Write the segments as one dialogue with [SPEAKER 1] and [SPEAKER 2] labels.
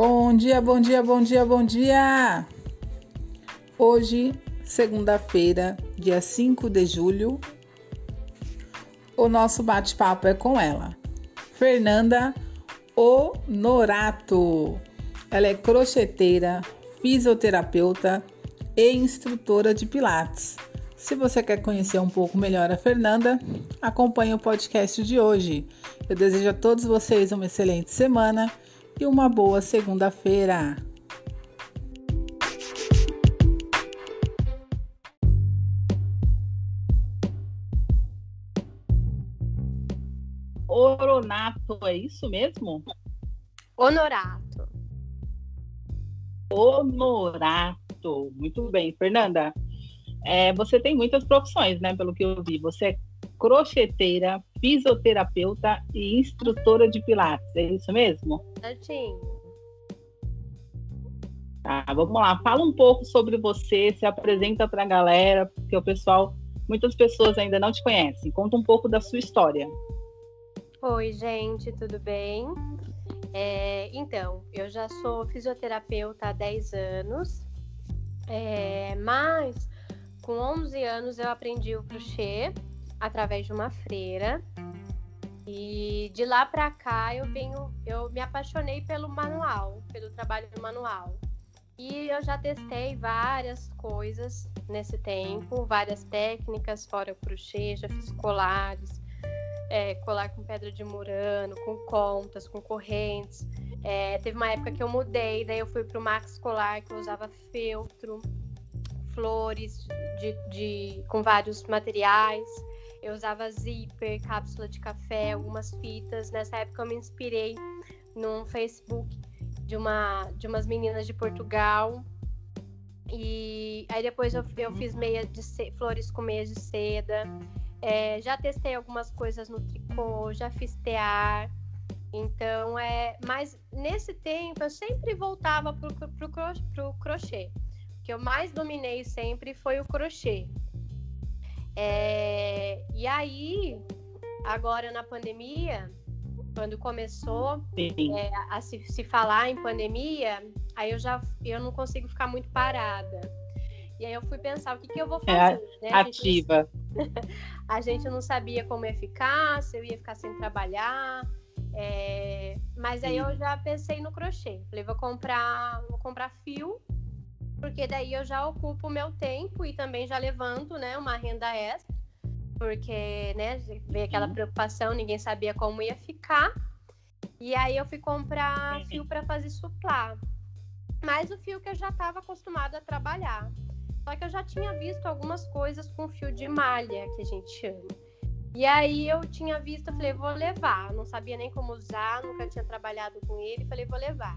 [SPEAKER 1] Bom dia, bom dia, bom dia, bom dia! Hoje, segunda-feira, dia 5 de julho, o nosso bate-papo é com ela, Fernanda Honorato. Ela é crocheteira, fisioterapeuta e instrutora de Pilates. Se você quer conhecer um pouco melhor a Fernanda, acompanhe o podcast de hoje. Eu desejo a todos vocês uma excelente semana e uma boa segunda-feira. Oronato, é isso mesmo?
[SPEAKER 2] Honorato.
[SPEAKER 1] Honorato. Muito bem. Fernanda, é, você tem muitas profissões, né? Pelo que eu vi. Você é crocheteira, fisioterapeuta e instrutora de pilates. É isso mesmo?
[SPEAKER 2] Certinho.
[SPEAKER 1] Tá, vamos lá. Fala um pouco sobre você, se apresenta para a galera, porque o pessoal, muitas pessoas ainda não te conhecem. Conta um pouco da sua história.
[SPEAKER 2] Oi, gente, tudo bem? É, então, eu já sou fisioterapeuta há 10 anos, é, mas com 11 anos eu aprendi o crochê através de uma freira. E de lá para cá eu venho, eu me apaixonei pelo manual, pelo trabalho manual. E eu já testei várias coisas nesse tempo, várias técnicas fora o crochê, já fiz colares, é, colar com pedra de murano, com contas, com correntes. É, teve uma época que eu mudei, daí eu fui para o Max Colar, que eu usava feltro, flores de, de, com vários materiais. Eu usava zíper, cápsula de café, algumas fitas. Nessa época eu me inspirei num Facebook de, uma, de umas meninas de Portugal. E aí depois eu, eu fiz meia de flores com meias de seda. É, já testei algumas coisas no tricô, já fiz tear. Então, é. Mas nesse tempo eu sempre voltava pro, pro, pro, pro crochê. O que eu mais dominei sempre foi o crochê. É, e aí, agora na pandemia, quando começou é, a se, se, falar em pandemia, aí eu já eu não consigo ficar muito parada. E aí eu fui pensar o que, que eu vou é fazer.
[SPEAKER 1] É, né? Ativa.
[SPEAKER 2] A gente, a gente, não sabia como ia ficar, se eu ia ficar sem trabalhar. É, mas aí eu já pensei no crochê. Falei, vou comprar, vou comprar fio porque daí eu já ocupo o meu tempo e também já levanto, né, uma renda extra, porque, né, veio aquela uhum. preocupação, ninguém sabia como ia ficar. E aí eu fui comprar fio para fazer suplá. Mas o fio que eu já estava acostumada a trabalhar. Só que eu já tinha visto algumas coisas com fio de malha, que a gente chama. E aí eu tinha visto, falei, vou levar. Não sabia nem como usar, nunca tinha trabalhado com ele, falei, vou levar.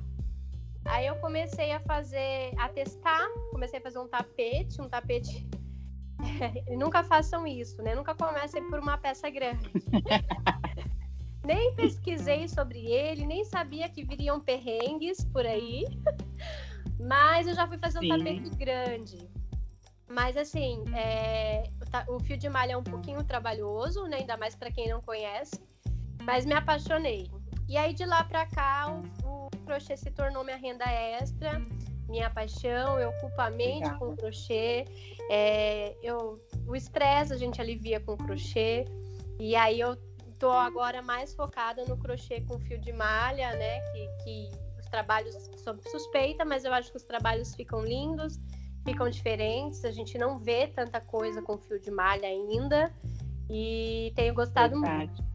[SPEAKER 2] Aí eu comecei a fazer, a testar, comecei a fazer um tapete, um tapete. nunca façam isso, né? Nunca comecem por uma peça grande. nem pesquisei sobre ele, nem sabia que viriam perrengues por aí. Mas eu já fui fazer um Sim. tapete grande. Mas assim, é, o, fio de malha é um pouquinho trabalhoso, né? Ainda mais para quem não conhece. Mas me apaixonei. E aí de lá para cá, o, crochê se tornou minha renda extra, minha paixão. Eu ocupo a mente Legal. com crochê. É, eu, o estresse a gente alivia com crochê. E aí eu tô agora mais focada no crochê com fio de malha, né? Que, que os trabalhos são suspeita, mas eu acho que os trabalhos ficam lindos, ficam diferentes. A gente não vê tanta coisa com fio de malha ainda. E tenho gostado Verdade. muito.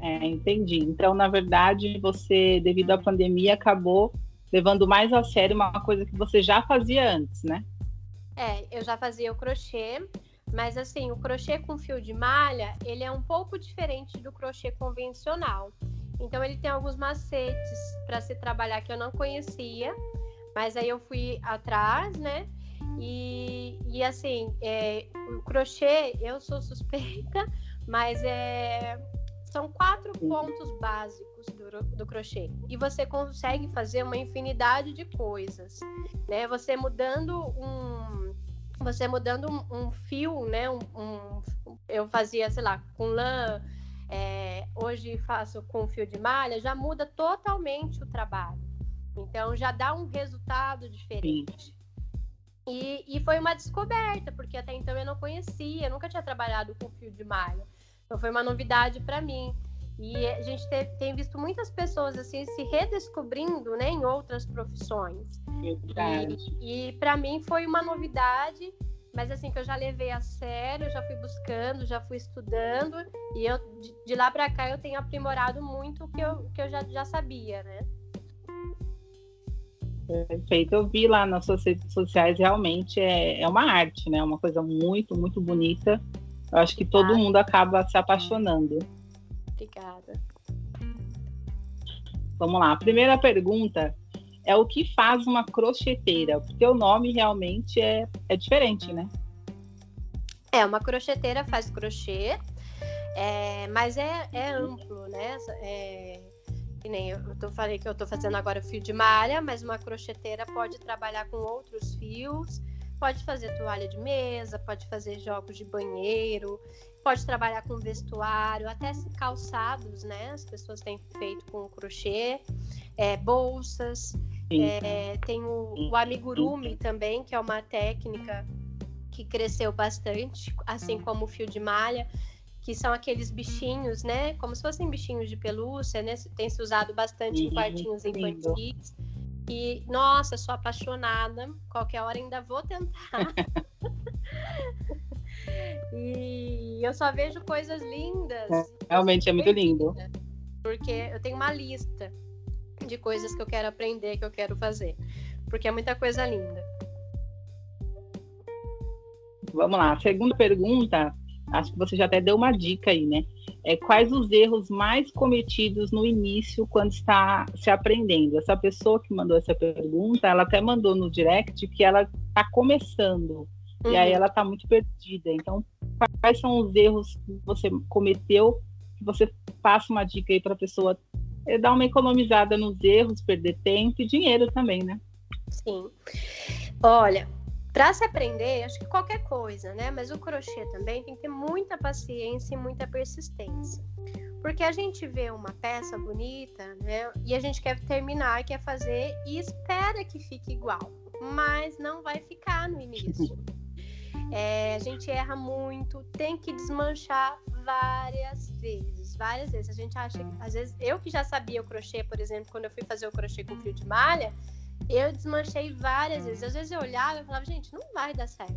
[SPEAKER 1] É, entendi. Então, na verdade, você, devido à pandemia, acabou levando mais a sério uma coisa que você já fazia antes, né?
[SPEAKER 2] É, eu já fazia o crochê, mas assim, o crochê com fio de malha, ele é um pouco diferente do crochê convencional. Então, ele tem alguns macetes para se trabalhar que eu não conhecia, mas aí eu fui atrás, né? E, e assim, é, o crochê, eu sou suspeita, mas é, são quatro pontos básicos do, do, crochê e você consegue fazer uma infinidade de coisas, né? Você mudando um, você mudando um, um fio, né? Um, um, eu fazia, sei lá, com lã, é, hoje faço com fio de malha, já muda totalmente o trabalho. Então já dá um resultado diferente. E, e, foi uma descoberta, porque até então eu não conhecia, eu nunca tinha trabalhado com fio de malha. Então foi uma novidade para mim. E a gente te, tem visto muitas pessoas assim se redescobrindo né, em outras profissões.
[SPEAKER 1] Verdade.
[SPEAKER 2] E, e para mim foi uma novidade, mas assim que eu já levei a sério, já fui buscando, já fui estudando e eu de, de lá para cá eu tenho aprimorado muito o que eu, que eu já, já sabia, né?
[SPEAKER 1] Perfeito. Eu vi lá nas suas redes sociais, realmente é, é uma arte, né? Uma coisa muito, muito bonita. Eu acho que todo ah. mundo acaba se apaixonando.
[SPEAKER 2] Obrigada.
[SPEAKER 1] Vamos lá. A primeira pergunta é o que faz uma crocheteira? Porque o nome realmente é, é diferente, né?
[SPEAKER 2] É, uma crocheteira faz crochê, é, mas é, é amplo, né? É, que nem eu tô, falei que eu estou fazendo agora fio de malha, mas uma crocheteira pode trabalhar com outros fios, pode fazer toalha de mesa, pode fazer jogos de banheiro, pode trabalhar com vestuário, até calçados, né? As pessoas têm feito com crochê, é, bolsas. É, tem o, o amigurumi também, que é uma técnica que cresceu bastante, assim como o fio de malha que são aqueles bichinhos, né? Como se fossem bichinhos de pelúcia, né? Tem se usado bastante em quartinhos infantis. E, nossa, sou apaixonada. Qualquer hora ainda vou tentar. e eu só vejo coisas lindas. É,
[SPEAKER 1] realmente é muito lindo.
[SPEAKER 2] Porque eu tenho uma lista de coisas que eu quero aprender, que eu quero fazer. Porque é muita coisa linda.
[SPEAKER 1] Vamos lá. Segunda pergunta acho que você já até deu uma dica aí, né? É, quais os erros mais cometidos no início quando está se aprendendo? Essa pessoa que mandou essa pergunta, ela até mandou no direct que ela está começando uhum. e aí uhum. ela está muito perdida. Então, quais são os erros que você cometeu? Que você passa uma dica aí para a pessoa é, dar uma economizada nos erros, perder tempo e dinheiro também, né?
[SPEAKER 2] Sim. Olha, para se aprender, acho que qualquer coisa, né? Mas o crochê também tem que ter muita paciência e muita persistência. Porque a gente vê uma peça bonita, né? E a gente quer terminar, quer fazer e espera que fique igual. Mas não vai ficar no início. É, a gente erra muito, tem que desmanchar várias vezes, várias vezes. A gente acha, às vezes, eu que já sabia o crochê, por exemplo, quando eu fui fazer o crochê com fio de malha, eu desmanchei várias vezes. Às vezes eu olhava e falava, gente, não vai dar certo.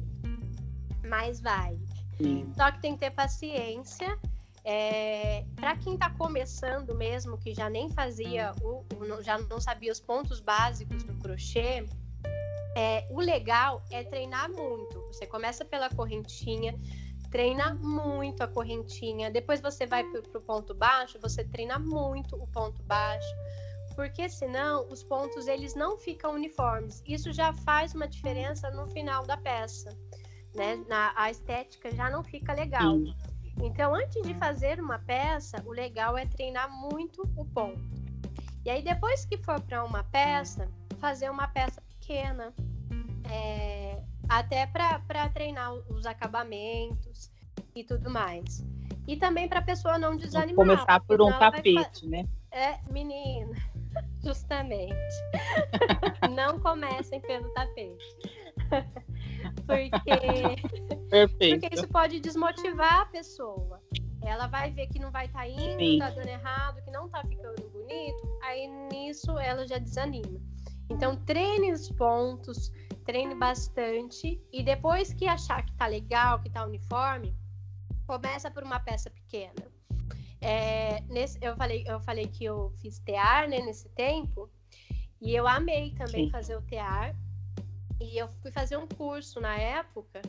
[SPEAKER 2] Mas vai. Sim. Só que tem que ter paciência. É, para quem está começando mesmo, que já nem fazia, o, o, já não sabia os pontos básicos do crochê, é, o legal é treinar muito. Você começa pela correntinha, treina muito a correntinha, depois você vai para o ponto baixo, você treina muito o ponto baixo porque senão os pontos eles não ficam uniformes. Isso já faz uma diferença no final da peça, né? Na, a estética já não fica legal. Sim. Então, antes de fazer uma peça, o legal é treinar muito o ponto. E aí, depois que for para uma peça, fazer uma peça pequena, é, até para treinar os acabamentos e tudo mais. E também para a pessoa não desanimar.
[SPEAKER 1] Começar por um tapete, vai... né?
[SPEAKER 2] É, menina. Justamente. Não comecem pelo tapete. porque,
[SPEAKER 1] Perfeito.
[SPEAKER 2] porque isso pode desmotivar a pessoa. Ela vai ver que não vai estar tá indo, Sim. tá dando errado, que não tá ficando bonito, aí nisso ela já desanima. Então treine os pontos, treine bastante e depois que achar que tá legal, que tá uniforme, começa por uma peça pequena. É, nesse, eu, falei, eu falei que eu fiz tear né, nesse tempo, e eu amei também Sim. fazer o tear. E eu fui fazer um curso na época,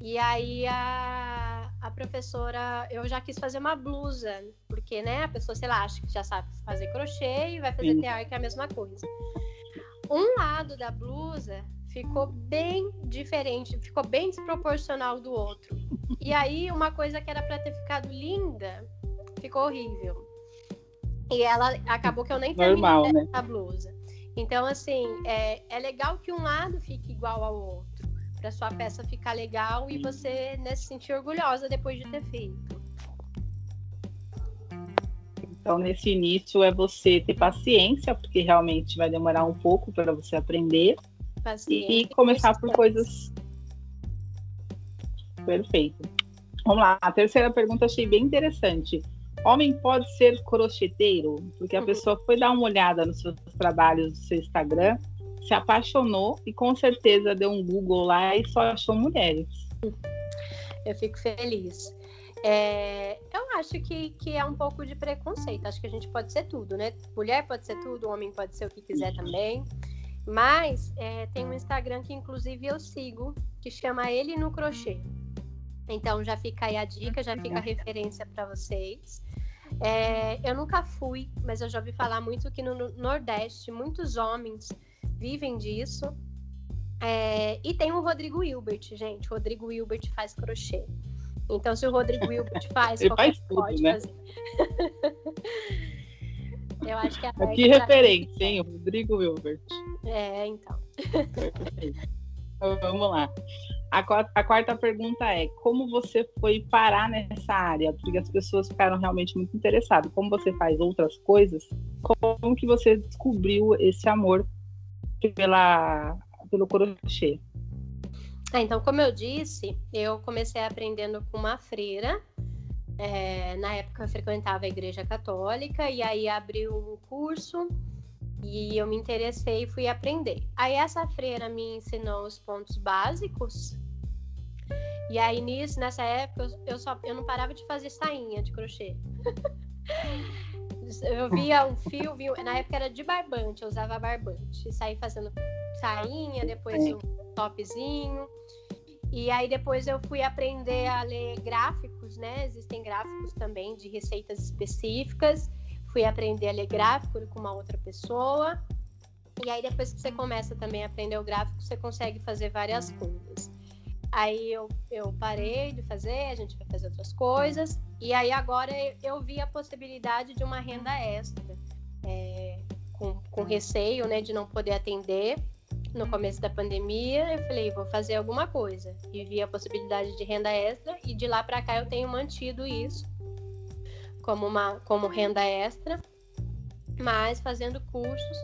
[SPEAKER 2] e aí a, a professora, eu já quis fazer uma blusa, porque né, a pessoa, sei lá, acha que já sabe fazer crochê e vai fazer Sim. tear, que é a mesma coisa. Um lado da blusa ficou bem diferente, ficou bem desproporcional do outro. E aí, uma coisa que era para ter ficado linda, ficou horrível. E ela acabou que eu nem
[SPEAKER 1] Normal, terminei
[SPEAKER 2] né? a blusa. Então, assim, é, é legal que um lado fique igual ao outro, para sua peça ficar legal e você né, se sentir orgulhosa depois de ter feito.
[SPEAKER 1] Então, nesse início é você ter paciência, porque realmente vai demorar um pouco para você aprender. Paciência. E começar por coisas. Perfeito. Vamos lá. A terceira pergunta achei bem interessante. Homem pode ser crocheteiro? Porque a uhum. pessoa foi dar uma olhada nos seus trabalhos no seu Instagram, se apaixonou e com certeza deu um Google lá e só achou mulheres.
[SPEAKER 2] Eu fico feliz. É, eu acho que, que é um pouco de preconceito. Acho que a gente pode ser tudo, né? Mulher pode ser tudo, homem pode ser o que quiser também. Mas é, tem um Instagram que, inclusive, eu sigo, que chama Ele no Crochê. Então já fica aí a dica, já fica a referência para vocês. É, eu nunca fui, mas eu já ouvi falar muito que no Nordeste muitos homens vivem disso. É, e tem o Rodrigo Hilbert, gente. O Rodrigo Hilbert faz crochê. Então, se o Rodrigo Hilbert faz,
[SPEAKER 1] Ele faz tudo, pode né? fazer.
[SPEAKER 2] Eu acho que a
[SPEAKER 1] Que referência, hein? O Rodrigo Hilbert.
[SPEAKER 2] É, então.
[SPEAKER 1] então. Vamos lá. A, a quarta pergunta é: como você foi parar nessa área? Porque as pessoas ficaram realmente muito interessadas. Como você faz outras coisas? Como que você descobriu esse amor pela, pelo crochê?
[SPEAKER 2] Ah, então, como eu disse, eu comecei aprendendo com uma freira. É, na época eu frequentava a igreja católica e aí abriu um curso e eu me interessei e fui aprender. Aí essa freira me ensinou os pontos básicos. E aí nisso, nessa época, eu, só eu não parava de fazer sainha de crochê. eu via um fio, via, na época era de barbante, eu usava barbante. E saí fazendo sainha, depois um topzinho. E aí depois eu fui aprender a ler gráficos, né? Existem gráficos também de receitas específicas. Fui aprender a ler gráfico com uma outra pessoa. E aí depois que você começa também a aprender o gráfico, você consegue fazer várias coisas. Aí eu, eu parei de fazer, a gente vai fazer outras coisas. E aí agora eu vi a possibilidade de uma renda extra. É, com, com receio né, de não poder atender no começo da pandemia, eu falei, vou fazer alguma coisa. E vi a possibilidade de renda extra e de lá para cá eu tenho mantido isso como uma como renda extra, mas fazendo cursos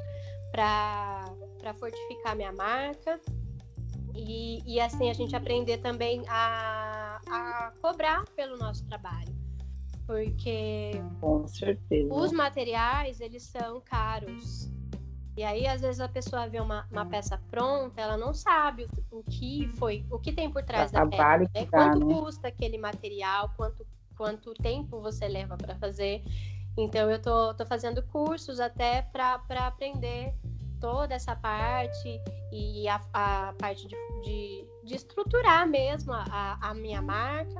[SPEAKER 2] para fortificar minha marca e, e assim a gente aprender também a, a cobrar pelo nosso trabalho. Porque os materiais eles são caros e aí, às vezes, a pessoa vê uma, uma peça pronta, ela não sabe o, o que foi, o que tem por trás da peça. Né? Quanto né? custa aquele material, quanto, quanto tempo você leva para fazer. Então, eu tô, tô fazendo cursos até para aprender toda essa parte e a, a parte de, de, de, estruturar mesmo a, a minha marca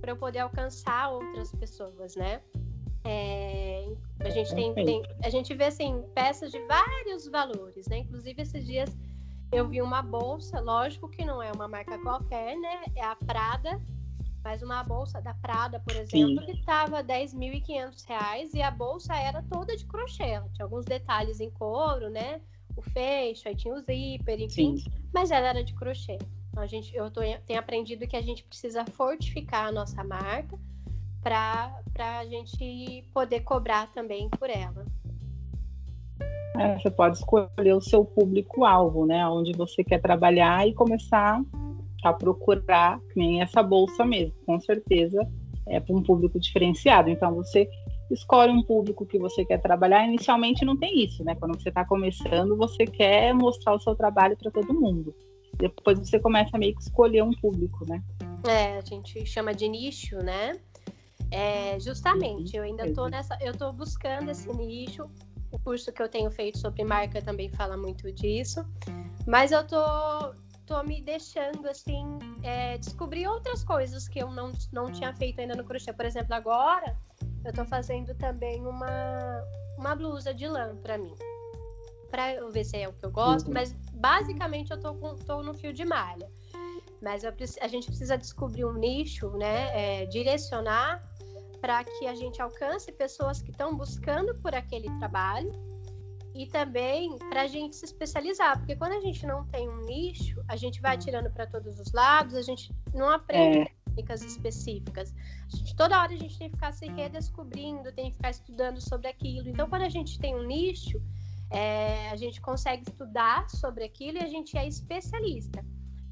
[SPEAKER 2] para eu poder alcançar outras pessoas, né? É, a gente tem, tem, a gente vê assim peças de vários valores, né? Inclusive esses dias eu vi uma bolsa, lógico que não é uma marca qualquer, né? É a Prada, mas uma bolsa da Prada, por exemplo, Sim. que estava R$ 10.500 e a bolsa era toda de crochê, tinha alguns detalhes em couro, né? O fecho, aí tinha o zíper, enfim, Sim. mas ela era de crochê. Então, a gente, eu tô, tenho aprendido que a gente precisa fortificar a nossa marca para a gente poder cobrar também por ela.
[SPEAKER 1] É, você pode escolher o seu público-alvo, né? Onde você quer trabalhar e começar a procurar, nem essa bolsa mesmo, com certeza é para um público diferenciado. Então você escolhe um público que você quer trabalhar. Inicialmente não tem isso, né? Quando você está começando, você quer mostrar o seu trabalho para todo mundo. Depois você começa a meio que escolher um público, né?
[SPEAKER 2] É, a gente chama de nicho, né? É, justamente, eu ainda estou nessa, eu estou buscando esse nicho. O curso que eu tenho feito sobre marca também fala muito disso, mas eu tô, tô me deixando assim é, descobrir outras coisas que eu não, não tinha feito ainda no crochê. Por exemplo, agora eu estou fazendo também uma, uma blusa de lã para mim, para eu ver se é o que eu gosto. Uhum. Mas basicamente eu tô, com, tô no fio de malha. Mas eu, a gente precisa descobrir um nicho, né? É, direcionar para que a gente alcance pessoas que estão buscando por aquele trabalho e também para a gente se especializar, porque quando a gente não tem um nicho, a gente vai tirando para todos os lados, a gente não aprende é. Técnicas específicas. Gente, toda hora a gente tem que ficar se redescobrindo, tem que ficar estudando sobre aquilo. Então, quando a gente tem um nicho, é, a gente consegue estudar sobre aquilo e a gente é especialista.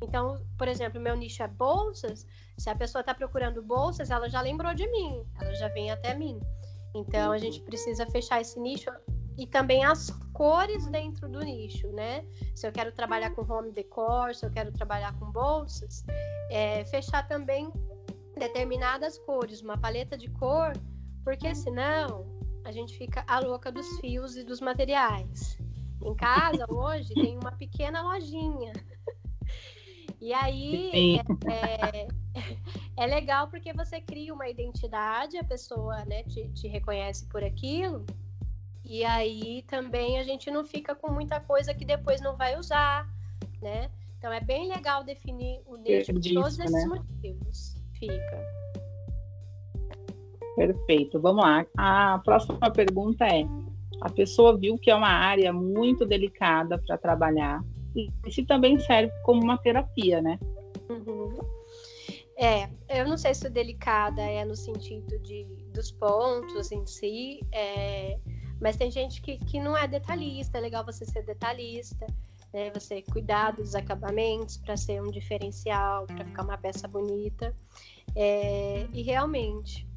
[SPEAKER 2] Então, por exemplo, meu nicho é bolsas. Se a pessoa está procurando bolsas, ela já lembrou de mim, ela já vem até mim. Então, a gente precisa fechar esse nicho e também as cores dentro do nicho, né? Se eu quero trabalhar com home decor, se eu quero trabalhar com bolsas, é, fechar também determinadas cores, uma paleta de cor, porque senão a gente fica a louca dos fios e dos materiais. Em casa, hoje, tem uma pequena lojinha. E aí é, é, é, legal porque você cria uma identidade, a pessoa né, te, te reconhece por aquilo, e aí também a gente não fica com muita coisa que depois não vai usar, né? Então é bem legal definir o nicho por todos esses né? motivos. Fica.
[SPEAKER 1] Perfeito. Vamos lá. A próxima pergunta é: a pessoa viu que é uma área muito delicada para trabalhar e se também serve como uma terapia, né?
[SPEAKER 2] Uhum. É, eu não sei se delicada é no sentido de dos pontos em si, é, mas tem gente que, que não é detalhista, é legal você ser detalhista, né? Você cuidar dos acabamentos para ser um diferencial, para ficar uma peça bonita. É, e realmente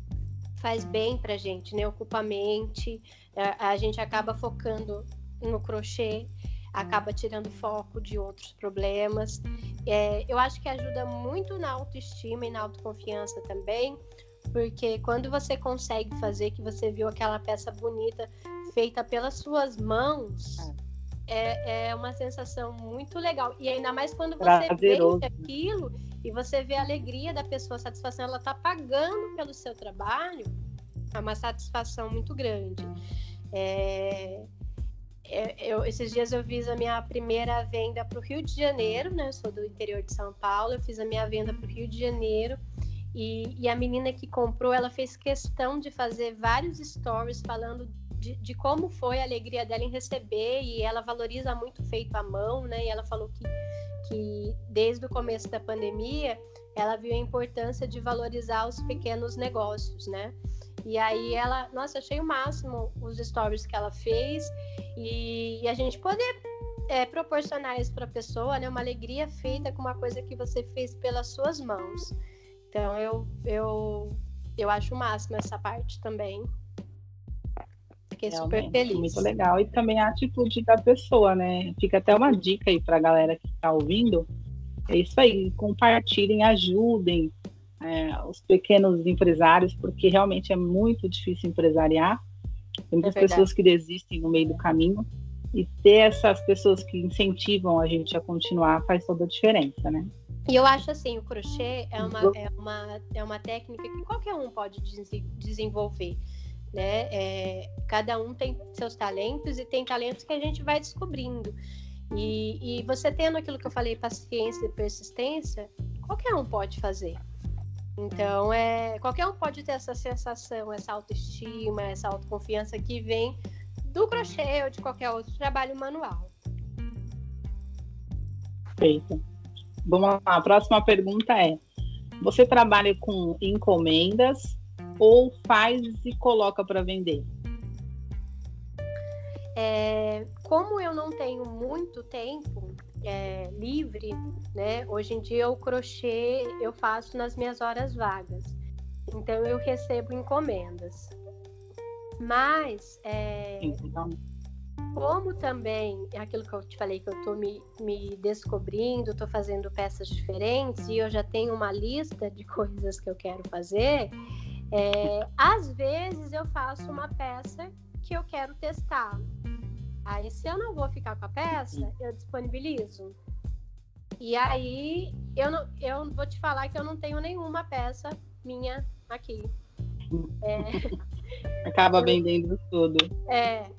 [SPEAKER 2] faz bem pra gente, né? Ocupa a mente, a, a gente acaba focando no crochê, acaba tirando foco de outros problemas. É, eu acho que ajuda muito na autoestima e na autoconfiança também, porque quando você consegue fazer que você viu aquela peça bonita feita pelas suas mãos, é, é uma sensação muito legal. E ainda mais quando você Prazeroso. vende aquilo e você vê a alegria da pessoa, a satisfação, ela está pagando pelo seu trabalho, é uma satisfação muito grande. É, é, eu, esses dias eu fiz a minha primeira venda para o Rio de Janeiro, né? Eu sou do interior de São Paulo, eu fiz a minha venda para o Rio de Janeiro. E, e, a menina que comprou, ela fez questão de fazer vários stories falando de, de, como foi a alegria dela em receber e ela valoriza muito feito à mão, né? E ela falou que, que desde o começo da pandemia ela viu a importância de valorizar os pequenos negócios, né? E aí ela, nossa, achei o máximo os stories que ela fez e, e a gente poder é, proporcionar isso para a pessoa, né? Uma alegria feita com uma coisa que você fez pelas suas mãos. Então eu eu eu acho o máximo essa parte também. Fiquei Realmente, super feliz.
[SPEAKER 1] Muito legal. E também a atitude da pessoa, né? Fica até uma dica aí para a galera que está ouvindo. É isso aí, compartilhem, ajudem é, os pequenos empresários, porque realmente é muito difícil empresariar. Tem muitas é pessoas que desistem no meio do caminho. E ter essas pessoas que incentivam a gente a continuar faz toda a diferença, né?
[SPEAKER 2] E eu acho assim, o crochê é uma, é uma, é uma técnica que qualquer um pode desenvolver né? É, cada um tem seus talentos e tem talentos que a gente vai descobrindo. E, e você tendo aquilo que eu falei, paciência e persistência, qualquer um pode fazer. Então, é, qualquer um pode ter essa sensação, essa autoestima, essa autoconfiança que vem do crochê ou de qualquer outro trabalho manual.
[SPEAKER 1] Perfeito. Vamos lá, a próxima pergunta é: você trabalha com encomendas ou faz e coloca para vender?
[SPEAKER 2] É, como eu não tenho muito tempo é, livre, né? Hoje em dia o crochê eu faço nas minhas horas vagas. Então eu recebo encomendas. Mas é, então. Como também é aquilo que eu te falei que eu estou me, me descobrindo, estou fazendo peças diferentes e eu já tenho uma lista de coisas que eu quero fazer. É, às vezes eu faço uma peça que eu quero testar. Aí, se eu não vou ficar com a peça, eu disponibilizo. E aí, eu, não, eu vou te falar que eu não tenho nenhuma peça minha aqui.
[SPEAKER 1] É, Acaba vendendo tudo.
[SPEAKER 2] É,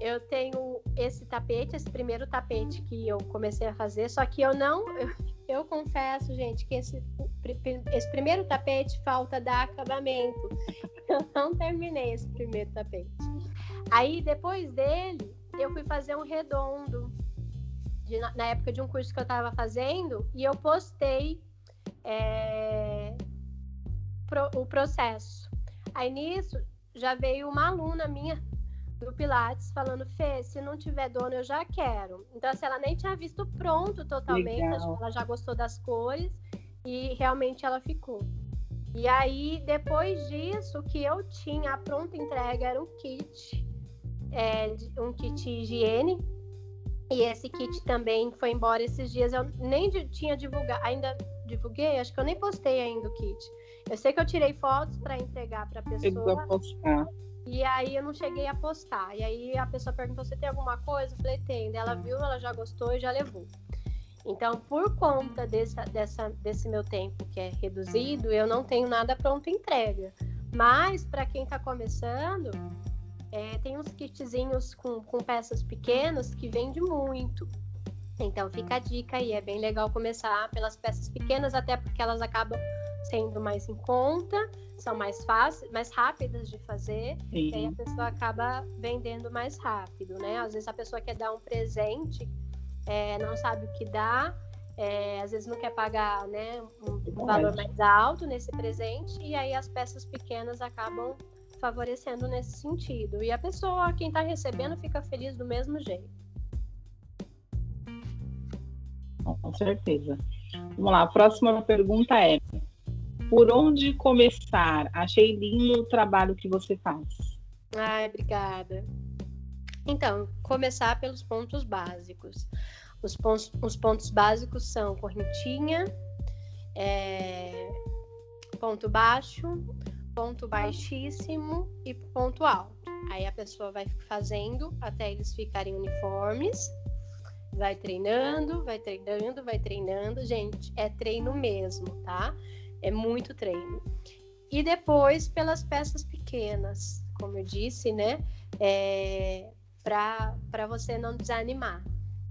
[SPEAKER 2] eu tenho esse tapete, esse primeiro tapete que eu comecei a fazer, só que eu não. Eu, confesso, gente, que esse, esse primeiro tapete falta dar acabamento. Eu não terminei esse primeiro tapete. Aí, depois dele, eu fui fazer um redondo. De, na época de um curso que eu estava fazendo, e eu postei é, pro, o processo. Aí nisso já veio uma aluna minha do Pilates falando, Fê, se não tiver dono, eu já quero. Então, assim, ela nem tinha visto pronto totalmente, ela já gostou das cores e realmente ela ficou. E aí, depois disso, o que eu tinha, a pronta entrega era um kit, é, um kit higiene. E esse kit também foi embora esses dias. Eu nem tinha divulgado, ainda divulguei, acho que eu nem postei ainda o kit. Eu sei que eu tirei fotos para entregar para a pessoa. E aí eu não cheguei a postar. E aí a pessoa perguntou: "Você tem alguma coisa?" Eu falei: "Tem". Ela viu, ela já gostou e já levou. Então, por conta dessa, dessa, desse meu tempo que é reduzido, eu não tenho nada pronto entrega. Mas, para quem está começando, é, tem uns kitzinhos com, com peças pequenas que vende muito. Então, fica a dica aí. É bem legal começar pelas peças pequenas, até porque elas acabam sendo mais em conta, são mais fáceis, mais rápidas de fazer, Sim. e aí a pessoa acaba vendendo mais rápido, né? Às vezes a pessoa quer dar um presente é, não sabe o que dá, é, às vezes não quer pagar né, um valor mais alto nesse presente, e aí as peças pequenas acabam favorecendo nesse sentido. E a pessoa, quem está recebendo, fica feliz do mesmo jeito.
[SPEAKER 1] Com certeza. Vamos lá, a próxima pergunta é: por onde começar? Achei lindo o trabalho que você faz.
[SPEAKER 2] Ai, obrigada. Então, começar pelos pontos básicos. Os pontos, os pontos básicos são correntinha, é, ponto baixo, ponto baixíssimo e ponto alto. Aí a pessoa vai fazendo até eles ficarem uniformes, vai treinando, vai treinando, vai treinando. Gente, é treino mesmo, tá? É muito treino. E depois pelas peças pequenas, como eu disse, né? É, para você não desanimar.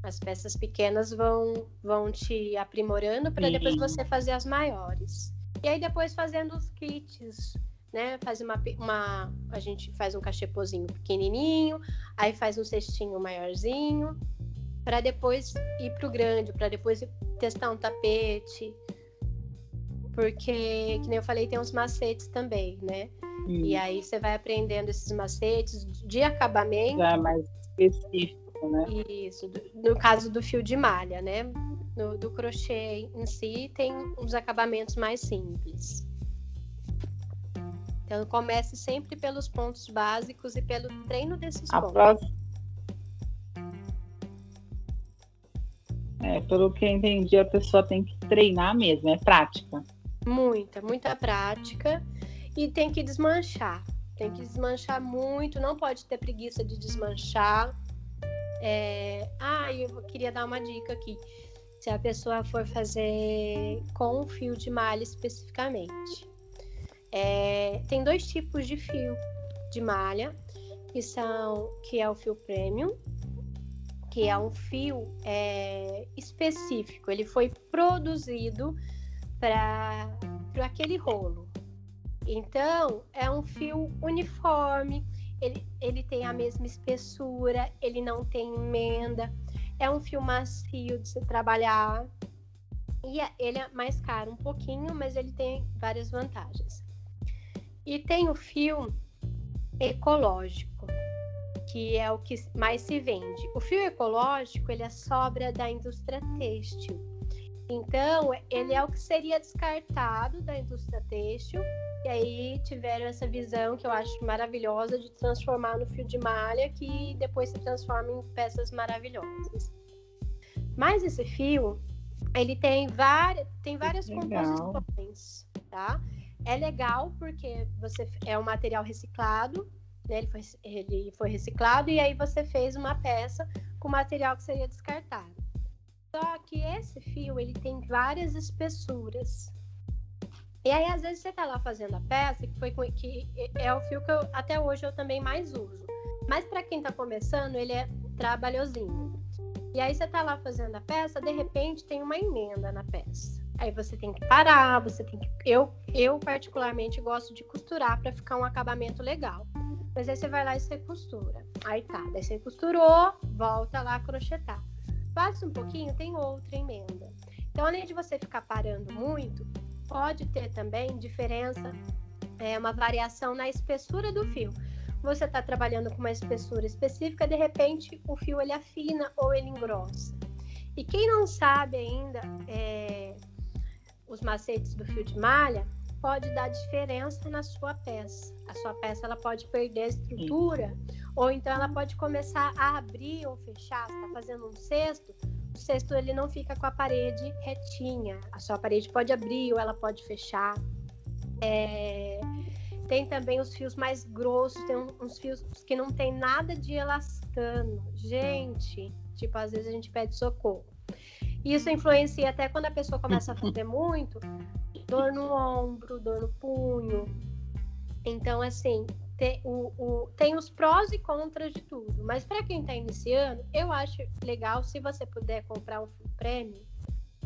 [SPEAKER 2] As peças pequenas vão, vão te aprimorando para depois você fazer as maiores. E aí depois fazendo os kits, né? Faz uma, uma a gente faz um cachepozinho pequenininho, aí faz um cestinho maiorzinho, para depois ir pro grande, para depois testar um tapete. Porque, que nem eu falei, tem uns macetes também, né? Hum. E aí você vai aprendendo esses macetes de acabamento.
[SPEAKER 1] Já mais específico, né?
[SPEAKER 2] Isso, no caso do fio de malha, né? No, do crochê em si tem uns acabamentos mais simples. Então comece sempre pelos pontos básicos e pelo treino desses a pontos. Próxima...
[SPEAKER 1] É, pelo que eu entendi, a pessoa tem que treinar mesmo, é prática.
[SPEAKER 2] Muita, muita prática e tem que desmanchar. Tem que desmanchar muito, não pode ter preguiça de desmanchar. É... Ah, eu queria dar uma dica aqui. Se a pessoa for fazer com fio de malha especificamente. É... Tem dois tipos de fio de malha, que são que é o fio premium, que é um fio é, específico. Ele foi produzido para aquele rolo. Então, é um fio uniforme, ele, ele tem a mesma espessura, ele não tem emenda, é um fio macio de se trabalhar. E é, ele é mais caro um pouquinho, mas ele tem várias vantagens. E tem o fio ecológico, que é o que mais se vende. O fio ecológico, ele é sobra da indústria têxtil. Então, ele é o que seria descartado da indústria têxtil e aí tiveram essa visão que eu acho maravilhosa de transformar no fio de malha que depois se transforma em peças maravilhosas. Mas esse fio, ele tem várias, tem várias composições, tá? É legal porque você é um material reciclado, né? Ele foi, ele foi reciclado e aí você fez uma peça com material que seria descartado. Só que esse fio, ele tem várias espessuras. E aí, às vezes, você tá lá fazendo a peça, que foi que é o fio que eu, até hoje eu também mais uso. Mas para quem tá começando, ele é trabalhosinho. E aí você tá lá fazendo a peça, de repente tem uma emenda na peça. Aí você tem que parar, você tem que. Eu, eu particularmente gosto de costurar para ficar um acabamento legal. Mas aí você vai lá e você costura. Aí tá, daí você costurou, volta lá a crochetar. Passa um pouquinho, tem outra emenda. Então, além de você ficar parando muito, pode ter também diferença, é, uma variação na espessura do fio. Você está trabalhando com uma espessura específica, de repente o fio ele afina ou ele engrossa. E quem não sabe ainda é, os macetes do fio de malha, pode dar diferença na sua peça. A sua peça ela pode perder a estrutura, Sim. ou então ela pode começar a abrir ou fechar. Você está fazendo um cesto, o cesto ele não fica com a parede retinha. A sua parede pode abrir ou ela pode fechar. É... Tem também os fios mais grossos, tem uns fios que não tem nada de elastano. Gente, tipo, às vezes a gente pede socorro. Isso influencia até quando a pessoa começa a fazer muito, dor no ombro, dor no punho. Então, assim, tem, o, o, tem os prós e contras de tudo. Mas para quem está iniciando, eu acho legal se você puder comprar um fio premium,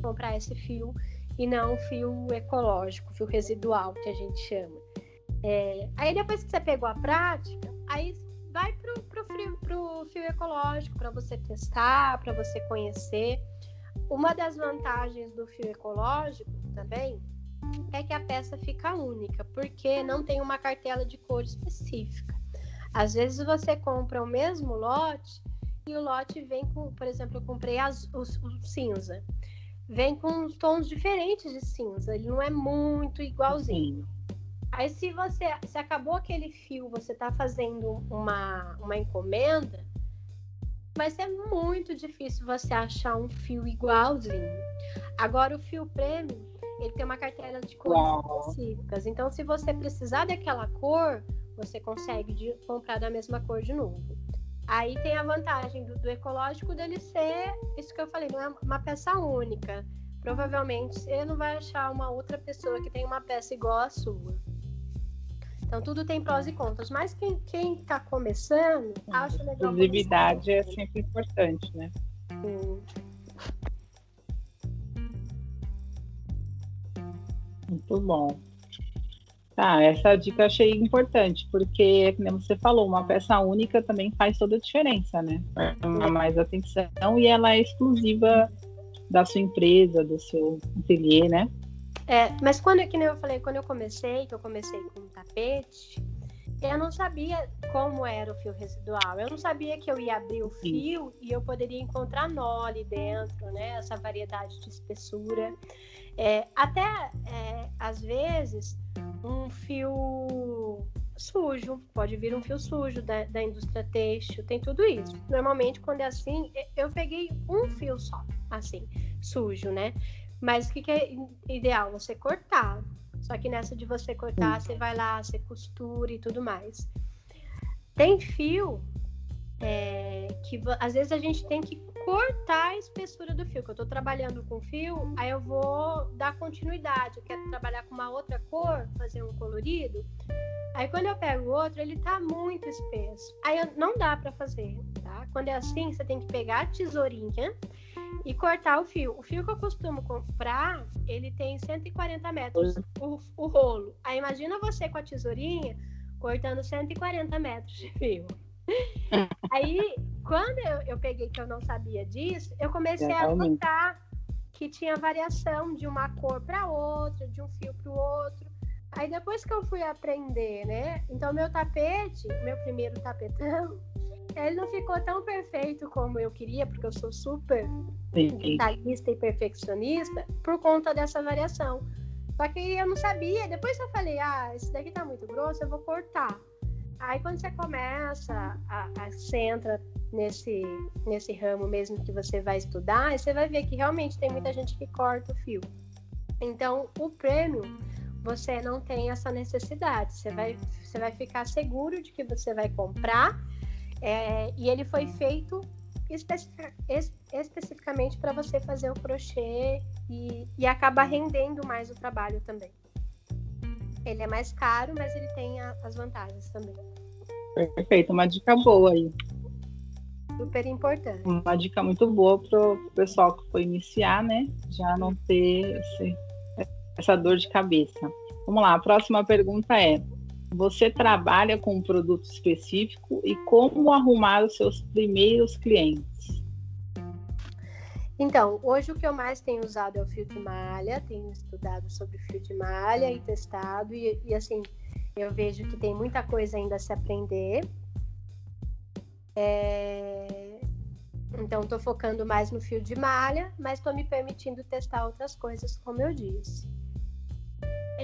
[SPEAKER 2] comprar esse fio e não um fio ecológico, fio residual, que a gente chama. É, aí depois que você pegou a prática, aí vai pro, pro, pro fio ecológico para você testar, para você conhecer. Uma das vantagens do fio ecológico também é que a peça fica única, porque não tem uma cartela de cor específica. Às vezes você compra o mesmo lote e o lote vem com, por exemplo, eu comprei as, o, o cinza. Vem com tons diferentes de cinza, ele não é muito igualzinho. Aí se você se acabou aquele fio, você está fazendo uma, uma encomenda, vai ser muito difícil você achar um fio igualzinho. Agora o fio premium, ele tem uma cartela de cores Uau. específicas. Então, se você precisar daquela cor, você consegue de, comprar da mesma cor de novo. Aí tem a vantagem do, do, ecológico dele ser isso que eu falei, não é uma peça única. Provavelmente você não vai achar uma outra pessoa que tem uma peça igual à sua. Então tudo tem prós e contras. Mas quem, quem tá começando, acha legal.
[SPEAKER 3] Exclusividade é sempre importante, né? Sim. Muito bom. Tá, essa dica eu achei importante, porque, como você falou, uma peça única também faz toda a diferença, né? Chama mais atenção e ela é exclusiva da sua empresa, do seu ateliê, né?
[SPEAKER 2] É, mas quando, que nem eu falei, quando eu comecei, que eu comecei com tapete, eu não sabia como era o fio residual. Eu não sabia que eu ia abrir o fio e eu poderia encontrar nó ali dentro, né? Essa variedade de espessura. É, até, é, às vezes, um fio sujo, pode vir um fio sujo da, da indústria têxtil, tem tudo isso. Normalmente, quando é assim, eu peguei um fio só, assim, sujo, né? Mas o que, que é ideal? Você cortar. Só que nessa de você cortar, você vai lá, você costura e tudo mais. Tem fio é, que às vezes a gente tem que cortar a espessura do fio. Que eu estou trabalhando com fio, aí eu vou dar continuidade. Eu quero trabalhar com uma outra cor, fazer um colorido. Aí quando eu pego outro, ele tá muito espesso. Aí eu, não dá para fazer, tá? Quando é assim, você tem que pegar a tesourinha e cortar o fio. O fio que eu costumo comprar, ele tem 140 metros o, o rolo. Aí imagina você com a tesourinha cortando 140 metros de fio. Aí, quando eu, eu, peguei que eu não sabia disso, eu comecei a notar que tinha variação de uma cor para outra, de um fio para o outro. Aí depois que eu fui aprender, né? Então meu tapete, meu primeiro tapetão, ele não ficou tão perfeito como eu queria, porque eu sou super detalhista e perfeccionista, por conta dessa variação. Só que eu não sabia. Depois eu falei, ah, esse daqui tá muito grosso, eu vou cortar. Aí quando você começa, a, a, você entra nesse, nesse ramo mesmo que você vai estudar, você vai ver que realmente tem muita gente que corta o fio. Então, o prêmio, você não tem essa necessidade. Você vai, você vai ficar seguro de que você vai comprar é, e ele foi feito especific, es, especificamente para você fazer o crochê e, e acaba rendendo mais o trabalho também. Ele é mais caro, mas ele tem a, as vantagens também.
[SPEAKER 3] Perfeito, uma dica boa aí.
[SPEAKER 2] Super importante.
[SPEAKER 3] Uma dica muito boa para o pessoal que for iniciar, né? Já não ter esse, essa dor de cabeça. Vamos lá, a próxima pergunta é: você trabalha com um produto específico e como arrumar os seus primeiros clientes?
[SPEAKER 2] Então, hoje o que eu mais tenho usado é o fio de malha, tenho estudado sobre fio de malha e testado, e, e assim, eu vejo que tem muita coisa ainda a se aprender. É... Então, estou focando mais no fio de malha, mas estou me permitindo testar outras coisas, como eu disse.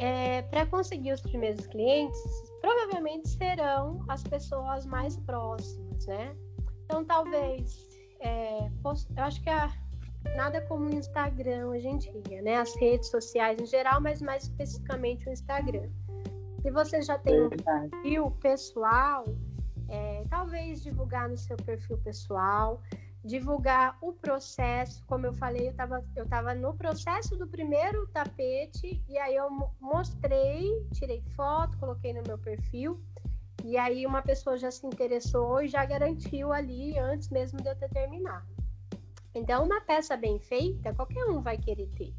[SPEAKER 2] É, Para conseguir os primeiros clientes, provavelmente serão as pessoas mais próximas, né? Então, talvez, é, eu acho que a nada como o Instagram hoje em dia, né? As redes sociais em geral, mas mais especificamente o Instagram. Se você já tem um perfil pessoal, é, talvez divulgar no seu perfil pessoal, divulgar o processo, como eu falei, eu estava eu tava no processo do primeiro tapete e aí eu mostrei, tirei foto, coloquei no meu perfil e aí uma pessoa já se interessou e já garantiu ali antes mesmo de eu ter terminado. Então, uma peça bem feita, qualquer um vai querer ter.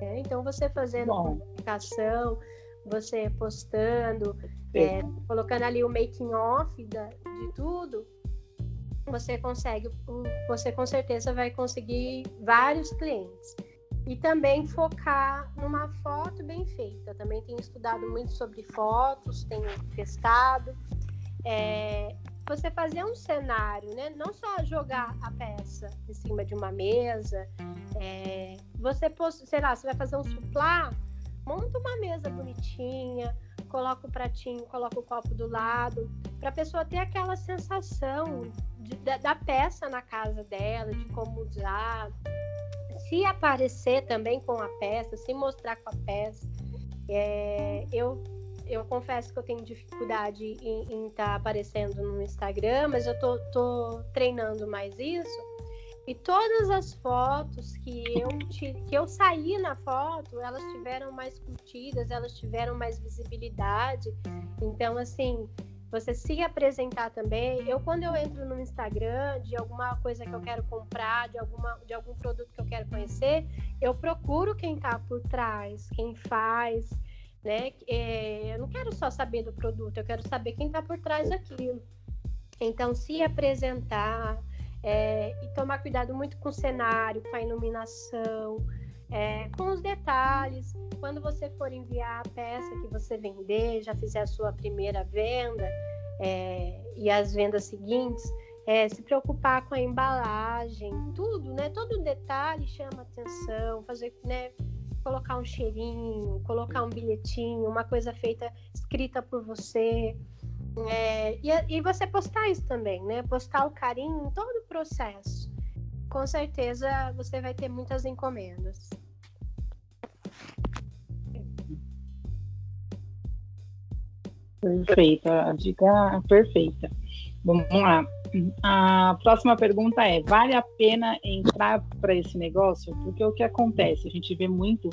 [SPEAKER 2] Né? Então, você fazendo publicação, você postando, é, colocando ali o making off da, de tudo, você consegue, você com certeza vai conseguir vários clientes. E também focar numa foto bem feita. Também tenho estudado muito sobre fotos, tenho testado. É, você fazer um cenário, né? Não só jogar a peça em cima de uma mesa. É, você, sei lá, você vai fazer um suplá, monta uma mesa bonitinha, coloca o pratinho, coloca o copo do lado, para a pessoa ter aquela sensação de, da, da peça na casa dela, de como usar. Se aparecer também com a peça, se mostrar com a peça. É, eu eu confesso que eu tenho dificuldade em estar tá aparecendo no Instagram, mas eu tô, tô treinando mais isso. E todas as fotos que eu, que eu saí na foto, elas tiveram mais curtidas, elas tiveram mais visibilidade. Então, assim, você se apresentar também. Eu, quando eu entro no Instagram de alguma coisa que eu quero comprar, de, alguma, de algum produto que eu quero conhecer, eu procuro quem está por trás, quem faz né? É, eu não quero só saber do produto, eu quero saber quem está por trás daquilo. Então, se apresentar é, e tomar cuidado muito com o cenário, com a iluminação, é, com os detalhes. Quando você for enviar a peça que você vender, já fizer a sua primeira venda é, e as vendas seguintes, é, se preocupar com a embalagem, tudo, né? Todo detalhe chama atenção, fazer, né? colocar um cheirinho, colocar um bilhetinho, uma coisa feita, escrita por você. É, e, e você postar isso também, né? Postar o carinho em todo o processo. Com certeza você vai ter muitas encomendas.
[SPEAKER 3] Perfeita, a dica perfeita. Vamos lá. A próxima pergunta é: vale a pena entrar para esse negócio? Porque o que acontece? A gente vê muito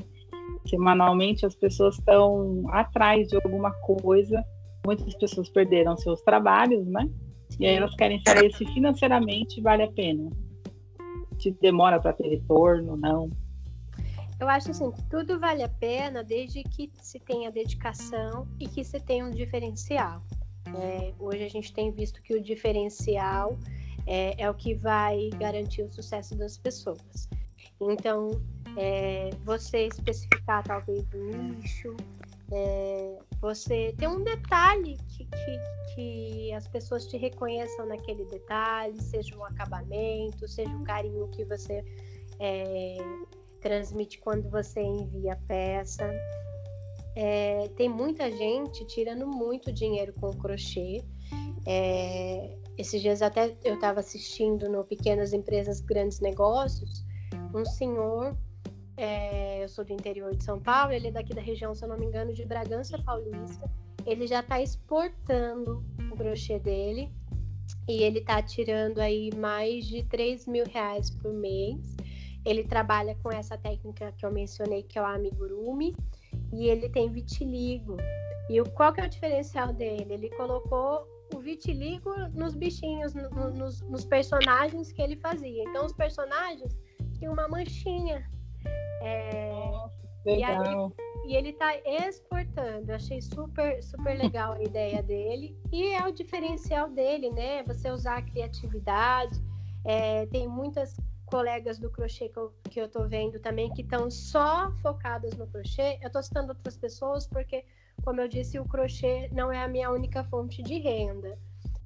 [SPEAKER 3] semanalmente as pessoas estão atrás de alguma coisa. Muitas pessoas perderam seus trabalhos, né? E aí elas querem saber se financeiramente vale a pena. Se demora para ter retorno, não.
[SPEAKER 2] Eu acho assim que tudo vale a pena desde que se tenha dedicação e que se tenha um diferencial. É, hoje a gente tem visto que o diferencial é, é, o que vai garantir o sucesso das pessoas. Então, é, você especificar talvez o nicho, é, você ter um detalhe que, que, que, as pessoas te reconheçam naquele detalhe, seja um acabamento, seja o carinho que você é, transmite quando você envia a peça. É, tem muita gente tirando muito dinheiro com crochê. É, esses dias até eu estava assistindo no Pequenas Empresas Grandes Negócios, um senhor, é, eu sou do interior de São Paulo, ele é daqui da região, se eu não me engano, de Bragança Paulista. Ele já está exportando o crochê dele e ele está tirando aí mais de 3 mil reais por mês. Ele trabalha com essa técnica que eu mencionei, que é o amigurumi e ele tem vitiligo. E o, qual que é o diferencial dele? Ele colocou o vitiligo nos bichinhos, no, nos, nos, personagens que ele fazia. Então, os personagens tinham uma manchinha. É,
[SPEAKER 3] e,
[SPEAKER 2] aí, e, ele está exportando. Eu achei super, super legal a ideia dele. E é o diferencial dele, né? Você usar a criatividade. É, tem muitas colegas do crochê que eu, que eu tô vendo também que estão só focadas no crochê. Eu tô citando outras pessoas porque, como eu disse, o crochê não é a minha única fonte de renda.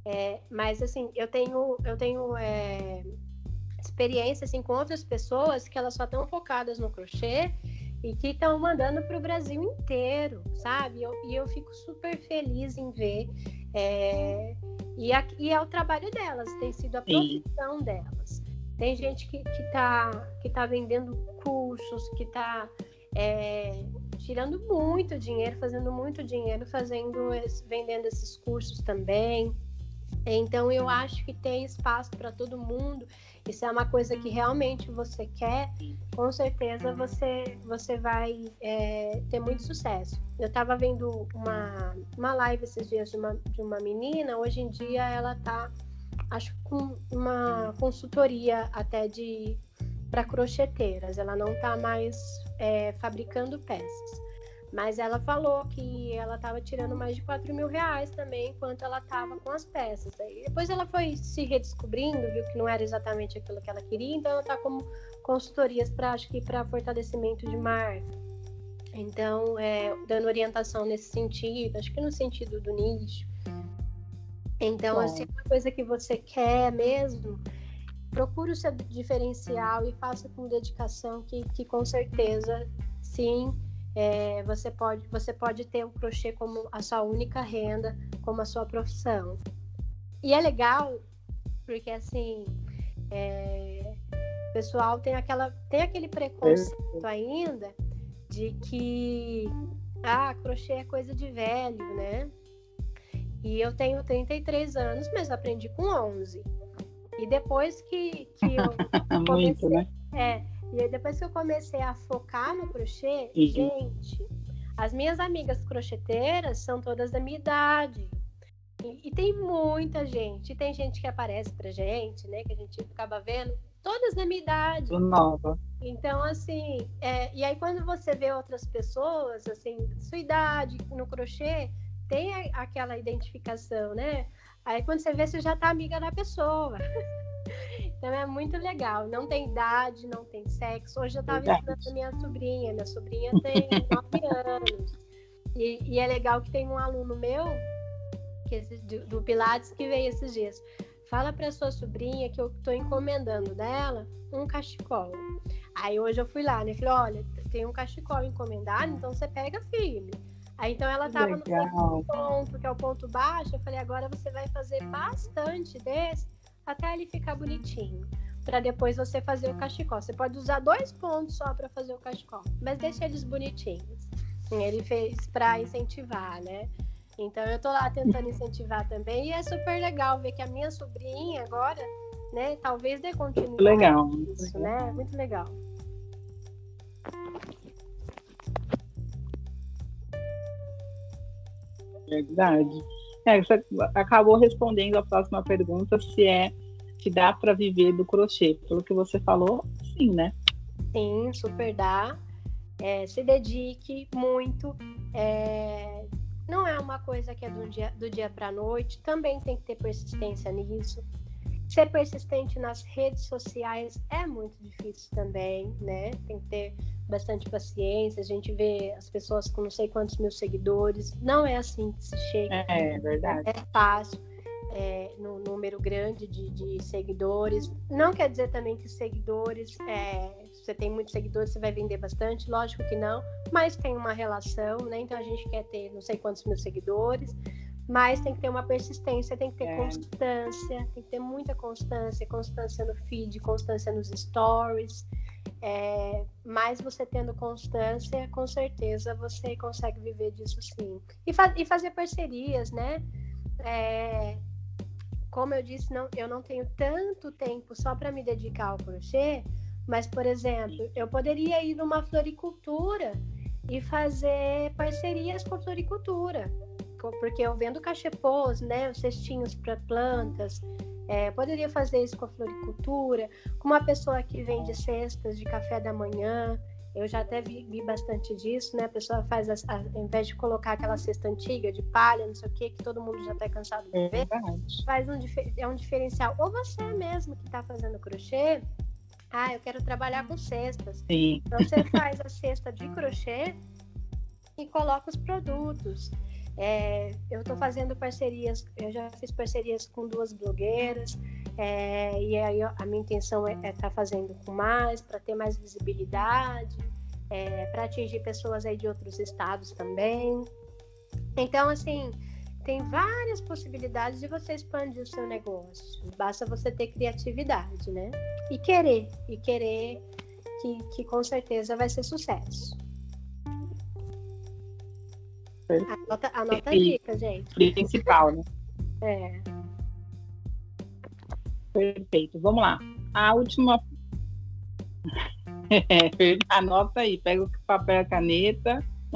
[SPEAKER 2] É, mas assim, eu tenho, eu tenho é, experiência assim, com outras pessoas que elas só estão focadas no crochê e que estão mandando para o Brasil inteiro, sabe? Eu, e eu fico super feliz em ver. É, e, a, e, é o trabalho delas, tem sido a profissão Sim. delas. Tem gente que está que tá vendendo cursos, que está é, tirando muito dinheiro, fazendo muito dinheiro, fazendo vendendo esses cursos também. Então eu acho que tem espaço para todo mundo. E se é uma coisa que realmente você quer, com certeza você, você vai é, ter muito sucesso. Eu estava vendo uma, uma live esses dias de uma, de uma menina, hoje em dia ela está, acho com uma consultoria até de para crocheteiras. Ela não está mais é, fabricando peças. Mas ela falou que ela estava tirando mais de 4 mil reais também enquanto ela estava com as peças. Aí depois ela foi se redescobrindo, viu que não era exatamente aquilo que ela queria, então ela está como consultorias para acho que para fortalecimento de marca. Então, é, dando orientação nesse sentido, acho que no sentido do nicho. Então, Bom. assim, uma coisa que você quer mesmo, procure o seu diferencial e faça com dedicação, que, que com certeza, sim, é, você, pode, você pode ter o crochê como a sua única renda, como a sua profissão. E é legal, porque assim, é, o pessoal tem, aquela, tem aquele preconceito ainda de que ah, crochê é coisa de velho, né? E eu tenho 33 anos, mas aprendi com 11. E depois que, que eu comecei, Muito, né? É, e aí, depois que eu comecei a focar no crochê, uhum. gente, as minhas amigas crocheteiras são todas da minha idade. E, e, tem muita gente. E tem gente que aparece pra gente, né? Que a gente acaba vendo, todas da minha idade.
[SPEAKER 3] Nova.
[SPEAKER 2] Então, assim, é, e aí quando você vê outras pessoas, assim, sua idade no crochê, tem a, aquela identificação, né? Aí quando você vê, você já tá amiga da pessoa. Então é muito legal. Não tem idade, não tem sexo. Hoje eu estava ensinando a minha sobrinha. Minha sobrinha tem 9 anos. E, e, é legal que tem um aluno meu, que esse, do, do Pilates, que veio esses dias. Fala para sua sobrinha que eu estou encomendando dela um cachecol. Aí hoje eu fui lá, né? Falei, olha, tem um cachecol encomendado, então você pega firme. Aí então ela estava no segundo ponto, que é o ponto baixo. Eu falei, agora você vai fazer bastante desse até ele ficar bonitinho. Para depois você fazer o cachecol. Você pode usar dois pontos só para fazer o cachecol, mas deixa eles bonitinhos. Ele fez para incentivar, né? Então eu tô lá tentando incentivar também e é super legal ver que a minha sobrinha agora, né, talvez dê continuidade.
[SPEAKER 3] Legal.
[SPEAKER 2] Isso, né? Muito legal.
[SPEAKER 3] Verdade. É, você acabou respondendo a próxima pergunta se é se dá para viver do crochê. Pelo que você falou, sim, né?
[SPEAKER 2] Sim, super dá. É, se dedique muito. É, não é uma coisa que é do dia, do dia para a noite. Também tem que ter persistência nisso. Ser persistente nas redes sociais é muito difícil também, né? Tem que ter bastante paciência. A gente vê as pessoas com não sei quantos mil seguidores. Não é assim que se chega.
[SPEAKER 3] É, é verdade.
[SPEAKER 2] É fácil. É, no número grande de, de, seguidores. Não quer dizer também que seguidores, é, se você tem muitos seguidores, você vai vender bastante, lógico que não, mas tem uma relação, né? Então a gente quer ter não sei quantos mil seguidores, mas tem que ter uma persistência, tem que ter é. constância, tem que ter muita constância, constância no feed, constância nos stories. É, mas você tendo constância, com certeza você consegue viver disso sim. E, fa e fazer parcerias, né? É, como eu disse, não, eu não tenho tanto tempo só para me dedicar ao crochê, mas, por exemplo, eu poderia ir numa floricultura e fazer parcerias com a floricultura, porque eu vendo cachepôs, né, os cestinhos para plantas, é, poderia fazer isso com a floricultura, com uma pessoa que vende cestas de café da manhã. Eu já até vi, vi bastante disso, né? A pessoa faz, a, a, ao invés de colocar aquela cesta antiga de palha, não sei o que, que todo mundo já está cansado de ver, é faz um, é um diferencial. Ou você mesmo que está fazendo crochê, Ah, eu quero trabalhar com cestas.
[SPEAKER 1] Sim.
[SPEAKER 2] Então você faz a cesta de crochê e coloca os produtos. É, eu estou fazendo parcerias, eu já fiz parcerias com duas blogueiras, é, e aí a minha intenção é estar é tá fazendo com mais, para ter mais visibilidade, é, para atingir pessoas aí de outros estados também. Então, assim, tem várias possibilidades de você expandir o seu negócio. Basta você ter criatividade, né? E querer, e querer que, que com certeza vai ser sucesso. Anota, anota a dica, gente.
[SPEAKER 1] Principal, né?
[SPEAKER 2] É.
[SPEAKER 1] Perfeito. Vamos lá. A última. É, anota aí, pega o papel e a caneta.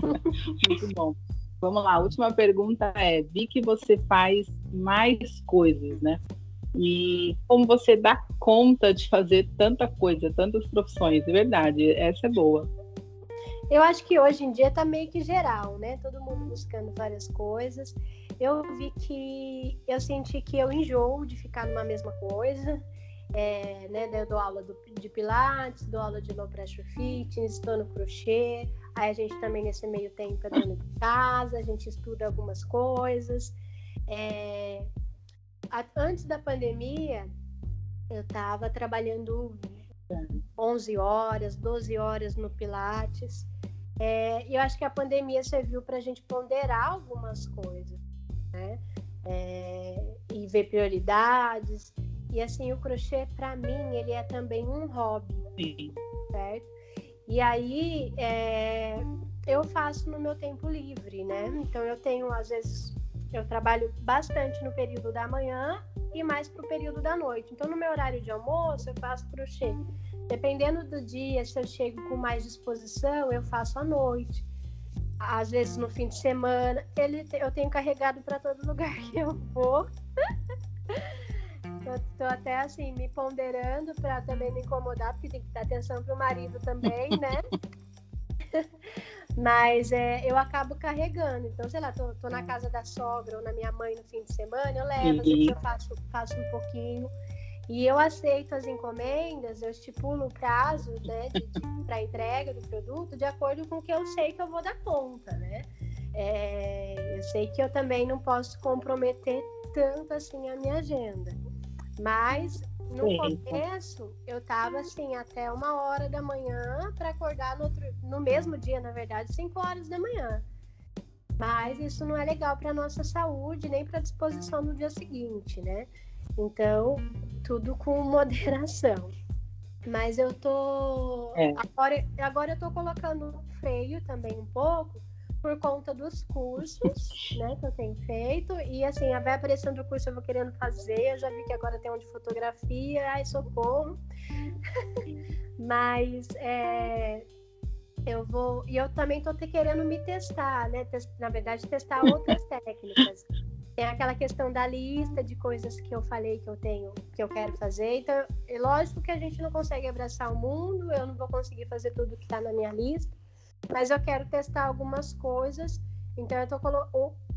[SPEAKER 1] Muito bom. Vamos lá, a última pergunta é: vi que você faz mais coisas, né? E como você dá conta de fazer tanta coisa, tantas profissões? De verdade, essa é boa.
[SPEAKER 2] Eu acho que hoje em dia tá meio que geral, né? Todo mundo buscando várias coisas. Eu vi que eu senti que eu enjoo de ficar numa mesma coisa. É, né, eu dou aula do, de pilates, dou aula de low pressure fitness, estou no crochê. Aí a gente também nesse meio tempo é dona de casa, a gente estuda algumas coisas. É, a, antes da pandemia, eu estava trabalhando 11 horas, 12 horas no pilates. É, eu acho que a pandemia serviu para a gente ponderar algumas coisas, né? É, e ver prioridades. E assim, o crochê, para mim, ele é também um hobby,
[SPEAKER 1] Sim.
[SPEAKER 2] certo? E aí, é, eu faço no meu tempo livre, né? Então, eu tenho, às vezes, eu trabalho bastante no período da manhã e mais pro período da noite. Então, no meu horário de almoço, eu faço crochê. Dependendo do dia, se eu chego com mais disposição, eu faço à noite. Às vezes no fim de semana, ele, eu tenho carregado para todo lugar que eu vou. tô, tô, até assim, me ponderando para também me incomodar, porque tem que dar atenção pro marido também, né? Mas é, eu acabo carregando. Então, sei lá, tô, tô, na casa da sogra ou na minha mãe no fim de semana, eu levo, vezes eu faço, faço um pouquinho. E eu aceito as encomendas, eu estipulo o prazo né, para entrega do produto de acordo com o que eu sei que eu vou dar conta, né? É, eu sei que eu também não posso comprometer tanto assim a minha agenda. Mas no Sim. começo eu tava assim até uma hora da manhã para acordar no, outro, no mesmo dia, na verdade, cinco horas da manhã. Mas isso não é legal para nossa saúde nem para disposição no dia seguinte, né? Então, tudo com moderação. Mas eu tô. É. Agora, agora eu tô colocando freio também um pouco por conta dos cursos, né, que eu tenho feito. E assim, vai aparecendo o curso eu vou querendo fazer. Eu já vi que agora tem um de fotografia, ai, socorro. Mas é, eu vou. E eu também tô querendo me testar, né? Na verdade, testar outras técnicas. Tem aquela questão da lista de coisas que eu falei que eu tenho, que eu quero fazer. Então, é lógico que a gente não consegue abraçar o mundo, eu não vou conseguir fazer tudo que está na minha lista, mas eu quero testar algumas coisas. Então, eu tô colo...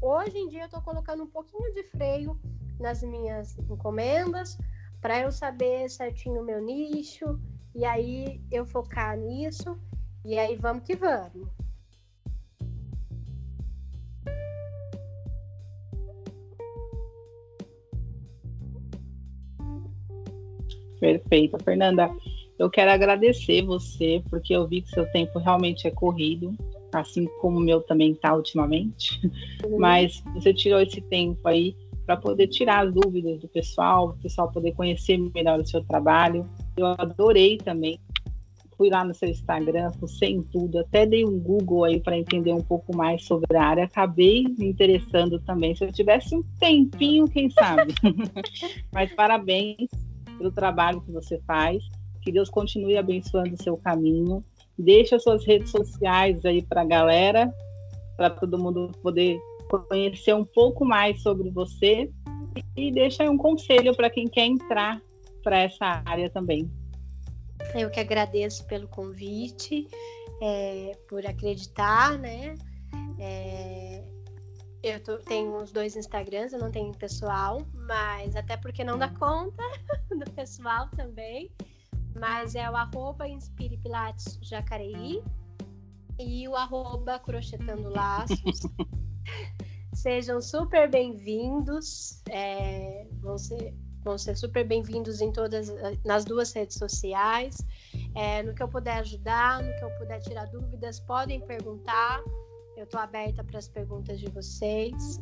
[SPEAKER 2] hoje em dia eu estou colocando um pouquinho de freio nas minhas encomendas para eu saber certinho o meu nicho e aí eu focar nisso e aí vamos que vamos.
[SPEAKER 1] Perfeito, Fernanda. Eu quero agradecer você, porque eu vi que seu tempo realmente é corrido, assim como o meu também está ultimamente. Uhum. Mas você tirou esse tempo aí para poder tirar as dúvidas do pessoal, o pessoal poder conhecer melhor o seu trabalho. Eu adorei também. Fui lá no seu Instagram, fucei em tudo, até dei um Google aí para entender um pouco mais sobre a área. Acabei me interessando também. Se eu tivesse um tempinho, quem sabe. Mas parabéns pelo trabalho que você faz. Que Deus continue abençoando o seu caminho. Deixe as suas redes sociais aí para a galera, para todo mundo poder conhecer um pouco mais sobre você. E deixa aí um conselho para quem quer entrar para essa área também.
[SPEAKER 2] Eu que agradeço pelo convite, é, por acreditar, né? É, eu tô, tenho os dois Instagrams, eu não tenho pessoal, mas até porque não dá conta do pessoal também. Mas é o arroba Inspire Pilates Jacareí e o arroba Crochetando Laços. Sejam super bem-vindos, é, vão, ser, vão ser super bem-vindos em todas nas duas redes sociais. É, no que eu puder ajudar, no que eu puder tirar dúvidas, podem perguntar. Eu estou aberta para as perguntas de vocês.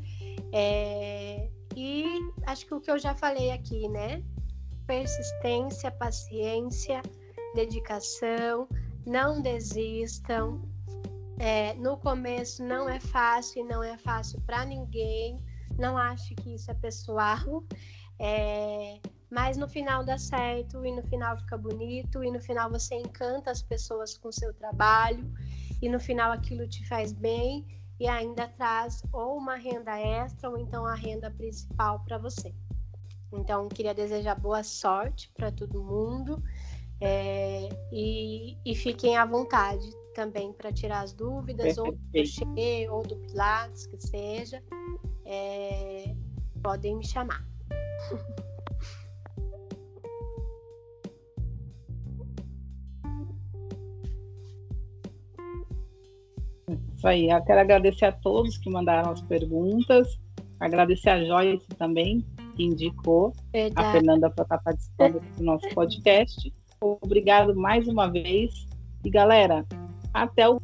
[SPEAKER 2] É, e acho que o que eu já falei aqui, né? Persistência, paciência, dedicação, não desistam. É, no começo não é fácil, não é fácil para ninguém. Não acho que isso é pessoal. É, mas no final dá certo e no final fica bonito e no final você encanta as pessoas com seu trabalho e no final aquilo te faz bem e ainda traz ou uma renda extra ou então a renda principal para você. Então, queria desejar boa sorte para todo mundo é, e, e, fiquem à vontade também para tirar as dúvidas, ou do crochê, ou do Pilates, que seja. É, podem me chamar.
[SPEAKER 3] Isso aí. Eu quero agradecer a todos que mandaram as perguntas. Agradecer a Joyce também, que indicou Verdade. a Fernanda para estar participando do nosso podcast. Obrigado mais uma vez. E galera, até o